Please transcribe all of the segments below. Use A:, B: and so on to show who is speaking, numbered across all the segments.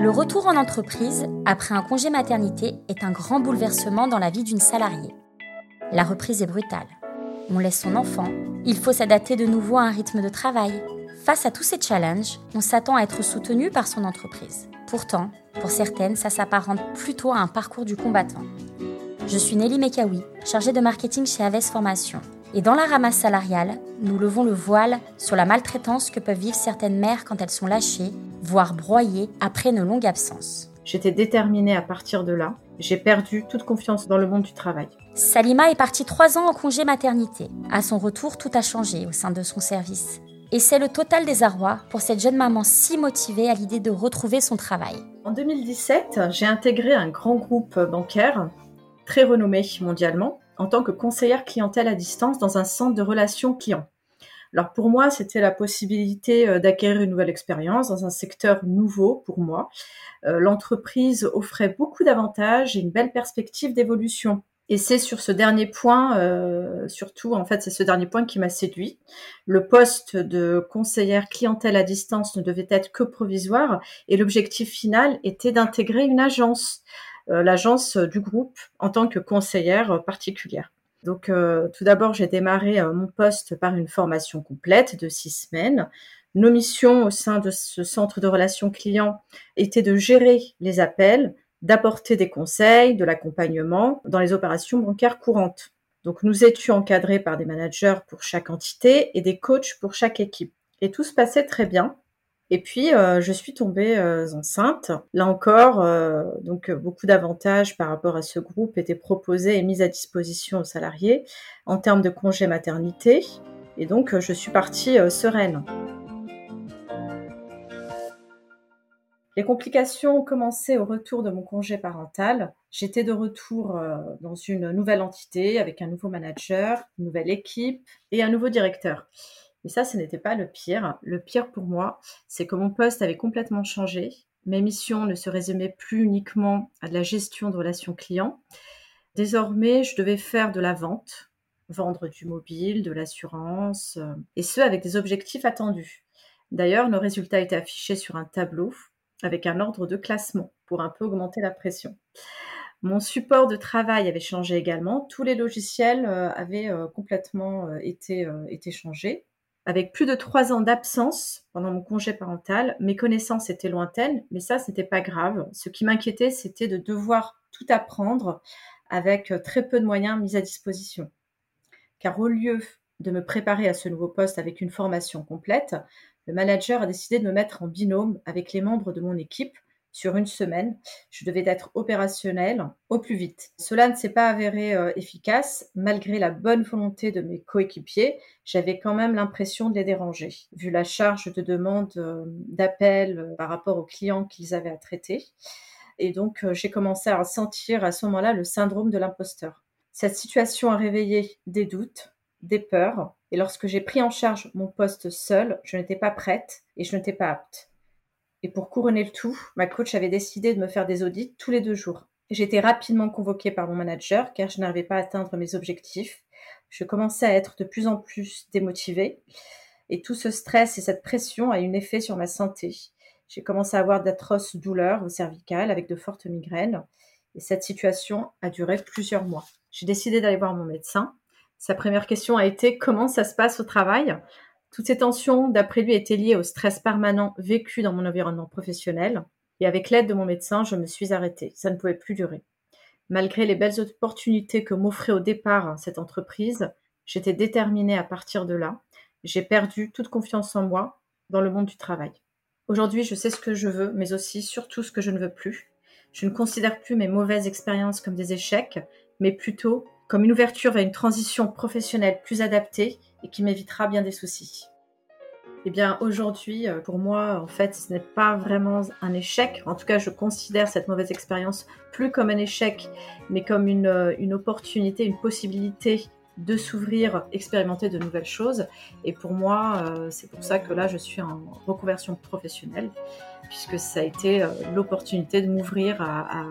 A: Le retour en entreprise, après un congé maternité, est un grand bouleversement dans la vie d'une salariée. La reprise est brutale. On laisse son enfant, il faut s'adapter de nouveau à un rythme de travail. Face à tous ces challenges, on s'attend à être soutenu par son entreprise. Pourtant, pour certaines, ça s'apparente plutôt à un parcours du combattant. Je suis Nelly Mekawi, chargée de marketing chez Aves Formation. Et dans la ramasse salariale, nous levons le voile sur la maltraitance que peuvent vivre certaines mères quand elles sont lâchées voire broyée après une longue absence.
B: J'étais déterminée à partir de là. J'ai perdu toute confiance dans le monde du travail.
A: Salima est partie trois ans en congé maternité. À son retour, tout a changé au sein de son service. Et c'est le total désarroi pour cette jeune maman si motivée à l'idée de retrouver son travail.
B: En 2017, j'ai intégré un grand groupe bancaire, très renommé mondialement, en tant que conseillère clientèle à distance dans un centre de relations clients. Alors pour moi, c'était la possibilité euh, d'acquérir une nouvelle expérience dans un secteur nouveau pour moi. Euh, l'entreprise offrait beaucoup d'avantages et une belle perspective d'évolution. Et c'est sur ce dernier point, euh, surtout en fait, c'est ce dernier point qui m'a séduit. Le poste de conseillère clientèle à distance ne devait être que provisoire et l'objectif final était d'intégrer une agence, l'agence du groupe en tant que conseillère particulière. Donc, euh, tout d'abord, j'ai démarré euh, mon poste par une formation complète de six semaines. Nos missions au sein de ce centre de relations clients étaient de gérer les appels, d'apporter des conseils, de l'accompagnement dans les opérations bancaires courantes. Donc, nous étions encadrés par des managers pour chaque entité et des coachs pour chaque équipe. Et tout se passait très bien. Et puis, euh, je suis tombée euh, enceinte. Là encore, euh, donc beaucoup d'avantages par rapport à ce groupe étaient proposés et mis à disposition aux salariés en termes de congé maternité. Et donc, je suis partie sereine. Les complications ont commencé au retour de mon congé parental. J'étais de retour dans une nouvelle entité avec un nouveau manager, une nouvelle équipe et un nouveau directeur. Et ça, ce n'était pas le pire. Le pire pour moi, c'est que mon poste avait complètement changé. Mes missions ne se résumaient plus uniquement à de la gestion de relations clients. Désormais, je devais faire de la vente, vendre du mobile, de l'assurance, euh, et ce, avec des objectifs attendus. D'ailleurs, nos résultats étaient affichés sur un tableau avec un ordre de classement pour un peu augmenter la pression. Mon support de travail avait changé également. Tous les logiciels euh, avaient euh, complètement été, été changés. Avec plus de trois ans d'absence pendant mon congé parental, mes connaissances étaient lointaines, mais ça, ce n'était pas grave. Ce qui m'inquiétait, c'était de devoir tout apprendre avec euh, très peu de moyens mis à disposition. Car au lieu de me préparer à ce nouveau poste avec une formation complète, le manager a décidé de me mettre en binôme avec les membres de mon équipe sur une semaine. Je devais être opérationnel au plus vite. Cela ne s'est pas avéré euh, efficace. Malgré la bonne volonté de mes coéquipiers, j'avais quand même l'impression de les déranger, vu la charge de demande euh, d'appel euh, par rapport aux clients qu'ils avaient à traiter. Et donc, j'ai commencé à sentir à ce moment-là le syndrome de l'imposteur. Cette situation a réveillé des doutes, des peurs, et lorsque j'ai pris en charge mon poste seul, je n'étais pas prête et je n'étais pas apte. Et pour couronner le tout, ma coach avait décidé de me faire des audits tous les deux jours. J'étais rapidement convoquée par mon manager car je n'arrivais pas à atteindre mes objectifs. Je commençais à être de plus en plus démotivée et tout ce stress et cette pression a eu un effet sur ma santé. J'ai commencé à avoir d'atroces douleurs au cervical avec de fortes migraines et cette situation a duré plusieurs mois. J'ai décidé d'aller voir mon médecin. Sa première question a été comment ça se passe au travail? Toutes ces tensions, d'après lui, étaient liées au stress permanent vécu dans mon environnement professionnel. Et avec l'aide de mon médecin, je me suis arrêtée. Ça ne pouvait plus durer. Malgré les belles opportunités que m'offrait au départ cette entreprise, j'étais déterminée à partir de là. J'ai perdu toute confiance en moi dans le monde du travail. Aujourd'hui, je sais ce que je veux, mais aussi surtout ce que je ne veux plus. Je ne considère plus mes mauvaises expériences comme des échecs, mais plutôt comme une ouverture vers une transition professionnelle plus adaptée et qui m'évitera bien des soucis. Eh bien, aujourd'hui, euh, pour moi, en fait, ce n'est pas vraiment un échec. En tout cas, je considère cette mauvaise expérience plus comme un échec, mais comme une, euh, opportunité, une possibilité de s'ouvrir, expérimenter de nouvelles choses. Et pour moi, euh, c'est pour ça que là, je suis en reconversion professionnelle, puisque ça a été l'opportunité de m'ouvrir à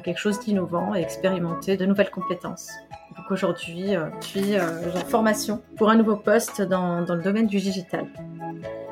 B: quelque chose d'innovant et expérimenter de nouvelles compétences. Donc aujourd'hui, euh, je suis euh, en formation pour un nouveau poste dans, dans le domaine du digital.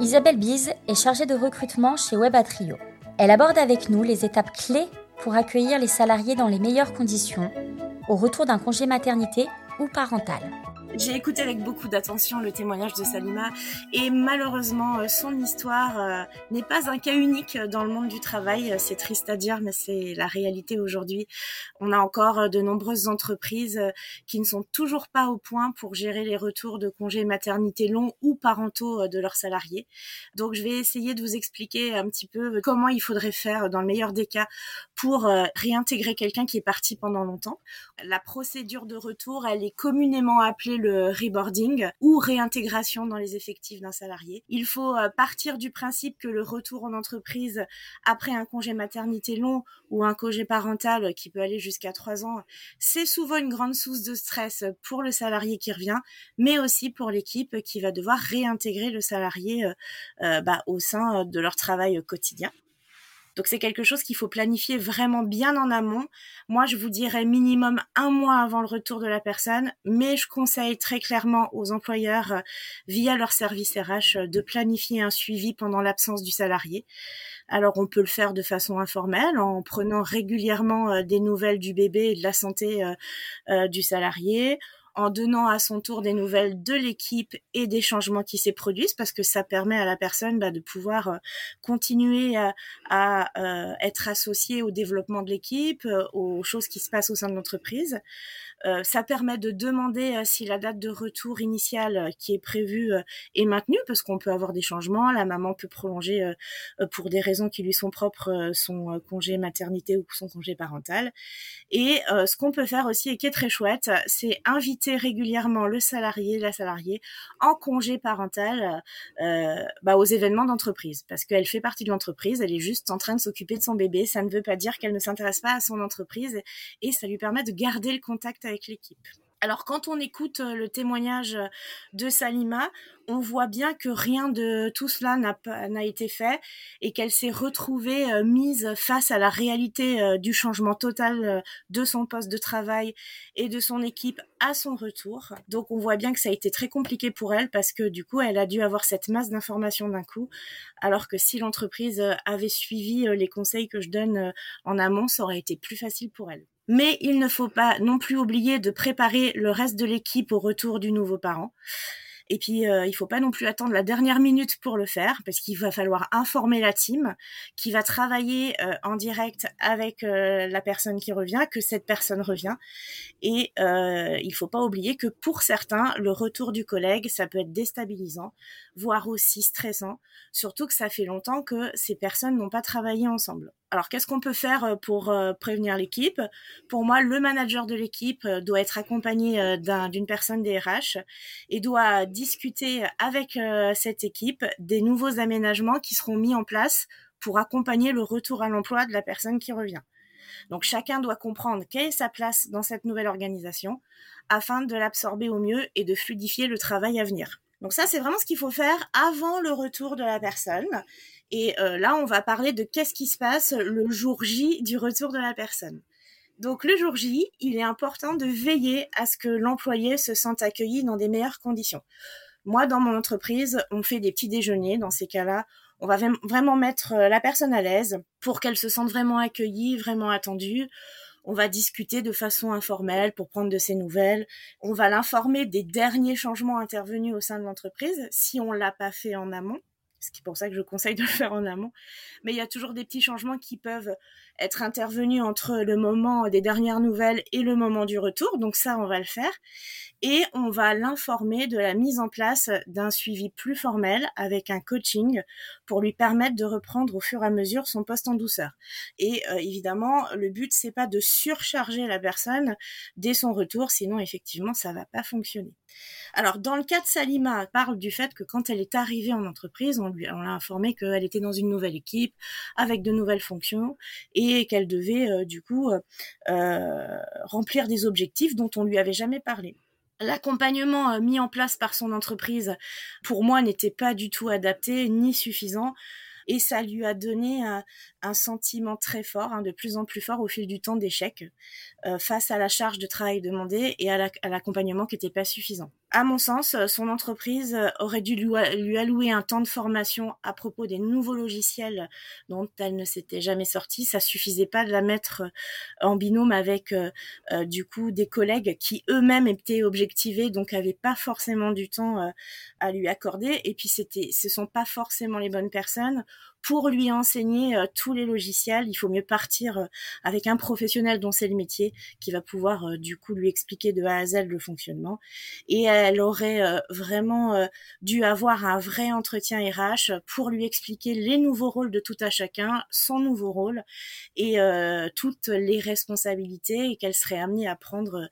A: Isabelle Bise est chargée de recrutement chez Webatrio. Elle aborde avec nous les étapes clés pour accueillir les salariés dans les meilleures conditions au retour d'un congé maternité ou parental.
C: J'ai écouté avec beaucoup d'attention le témoignage de Salima et malheureusement euh, son histoire euh, n'est pas un cas unique dans le monde du travail. C'est triste à dire mais c'est la réalité aujourd'hui. On a encore euh, de nombreuses entreprises qui ne sont toujours pas au point pour gérer les retours de congés maternité longs ou parentaux de leurs salariés. Donc je vais essayer de vous expliquer un petit peu comment il faudrait faire dans le meilleur des cas pour réintégrer quelqu'un qui est parti pendant longtemps. La procédure de retour, elle est communément appelée le reboarding ou réintégration dans les effectifs d'un salarié. Il faut euh, partir du principe que le retour en entreprise après un congé maternité long ou un congé parental qui peut aller jusqu'à trois ans, c'est souvent une grande source de stress pour le salarié qui revient, mais aussi pour l'équipe qui va devoir réintégrer le salarié euh, euh, bah, au sein de leur travail quotidien. Donc c'est quelque chose qu'il faut planifier vraiment bien en amont. Moi, je vous dirais minimum un mois avant le retour de la personne, mais je conseille très clairement aux employeurs, euh, via leur service RH, euh, de planifier un suivi pendant l'absence du salarié. Alors on peut le faire de façon informelle en prenant régulièrement euh, des nouvelles du bébé et de la santé du salarié en donnant à son tour des nouvelles de l'équipe et des changements qui s'y produisent parce que ça permet à la personne bah, de pouvoir euh, continuer à, euh, être associée au développement de l'équipe, euh, aux choses qui se passent au sein de l'entreprise. Euh, ça permet de demander euh, si la date de retour initiale euh, qui est prévue est maintenue, parce qu'on peut avoir des changements. La maman peut prolonger pour des raisons qui lui sont propres son congé maternité ou son congé parental. Et ce qu'on peut faire aussi et qui est très chouette, c'est inviter régulièrement le salarié, la salariée en congé parental bah, aux événements d'entreprise, parce qu'elle fait partie de l'entreprise, elle est juste en train de s'occuper de son bébé. Ça ne veut pas dire qu'elle ne s'intéresse pas à son entreprise et ça lui permet de garder le contact l'équipe. Alors quand on écoute euh, le témoignage de Salima, on voit bien que rien de tout cela n'a été fait et qu'elle s'est retrouvée euh, mise face à la réalité euh, du changement total de son poste de travail et de son équipe à son retour. Donc on voit bien que ça a été très compliqué pour elle parce que du coup elle a dû avoir cette masse d'informations d'un coup alors que si l'entreprise avait suivi les conseils que je donne en amont, ça aurait été plus facile pour elle. Mais il ne faut pas non plus oublier de préparer le reste de l'équipe au retour du nouveau parent. Et puis, euh, il faut pas non plus attendre la dernière minute pour le faire, parce qu'il va falloir informer la team qui va travailler euh, en direct avec euh, la personne qui revient, que cette personne revient. Et euh, il faut pas oublier que pour certains, le retour du collègue, ça peut être déstabilisant, voire aussi stressant, surtout que ça fait longtemps que ces personnes n'ont pas travaillé ensemble. Alors, qu'est-ce qu'on peut faire euh, pour euh, prévenir l'équipe? Pour moi, le manager de l'équipe euh, doit être accompagné d'une personne des RH et doit discuter avec cette équipe des nouveaux aménagements qui seront mis en place pour accompagner le retour à l'emploi de la personne qui revient. Donc chacun doit comprendre quelle est sa place dans cette nouvelle organisation afin de l'absorber au mieux et de fluidifier le travail à venir. Donc ça, c'est vraiment ce qu'il faut faire avant le retour de la personne. Et euh, là, on va parler de qu'est-ce qui se passe le jour J du retour de la personne. Donc le jour J, il est important de veiller à ce que l'employé se sente accueilli dans des meilleures conditions. Moi, dans mon entreprise, on fait des petits déjeuners. Dans ces cas-là, on va vraiment mettre euh, la personne à l'aise pour qu'elle se sente vraiment accueillie, vraiment attendue. On va discuter de façon informelle pour prendre de ses nouvelles. On va l'informer des derniers changements intervenus au sein de l'entreprise si on l'a pas fait en amont ce qui est pour ça que je conseille de le faire en amont. Mais il y a toujours des petits changements qui peuvent être intervenus entre le moment des dernières nouvelles et le moment du retour. Donc ça, on va le faire. Et on va l'informer de la mise en place d'un suivi plus formel avec un coaching pour lui permettre de reprendre au fur et à mesure son poste en douceur. Et euh, évidemment, le but, c'est pas de surcharger la personne dès son retour, sinon effectivement, ça va pas fonctionner. Alors, dans le cas de Salima, parle du fait que quand elle est arrivée en entreprise, on lui, on l'a informé qu'elle était dans une nouvelle équipe avec de nouvelles fonctions qu'elle devait euh, du coup euh, euh, remplir des objectifs dont on lui avait jamais parlé. L'accompagnement mis en place par son entreprise, pour moi, n'était pas du tout adapté ni suffisant et ça lui a donné un, sentiment très fort, hein, de plus en plus fort au fil du temps d'échec face à la charge de travail demandée et à l'accompagnement qui n'était pas suffisant. à mon sens, son entreprise aurait dû lui allouer un temps de formation à propos des nouveaux logiciels dont elle ne s'était jamais sortie. Ça suffisait pas de la mettre en binôme avec euh, euh, du coup des collègues qui eux-mêmes étaient objectivés, donc avaient pas forcément du temps euh, à lui accorder. Et puis c'était, ce sont pas forcément les bonnes personnes pour lui enseigner euh, tous les logiciels, il faut mieux partir euh, avec un professionnel dont c'est le métier qui va pouvoir euh, du coup lui expliquer de A à Z le fonctionnement. Et elle aurait vraiment dû avoir un vrai entretien RH pour lui expliquer les nouveaux rôles de tout à chacun, son nouveau rôle et toutes les responsabilités qu'elle serait amenée à prendre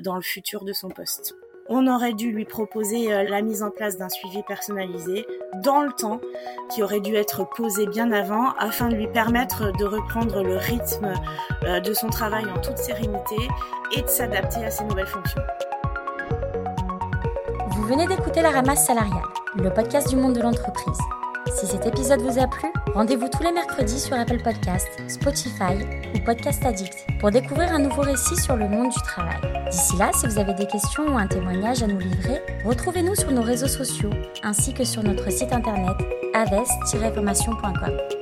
C: dans le futur de son poste. On aurait dû lui proposer euh, la mise en place d'un suivi personnalisé dans le temps qui aurait dû être posé bien avant afin de lui permettre de reprendre le rythme euh, de son travail en toute sérénité et de s'adapter à ses nouvelles fonctions.
A: Vous venez d'écouter La Ramasse salariale, le podcast du monde de l'entreprise. Si cet épisode vous a plu, rendez-vous tous les mercredis sur Apple Podcast, Spotify ou Podcast Addict pour découvrir un nouveau récit sur le monde du travail. D'ici là, si vous avez des questions ou un témoignage à nous livrer, retrouvez-nous sur nos réseaux sociaux ainsi que sur notre site internet aves-formation.com.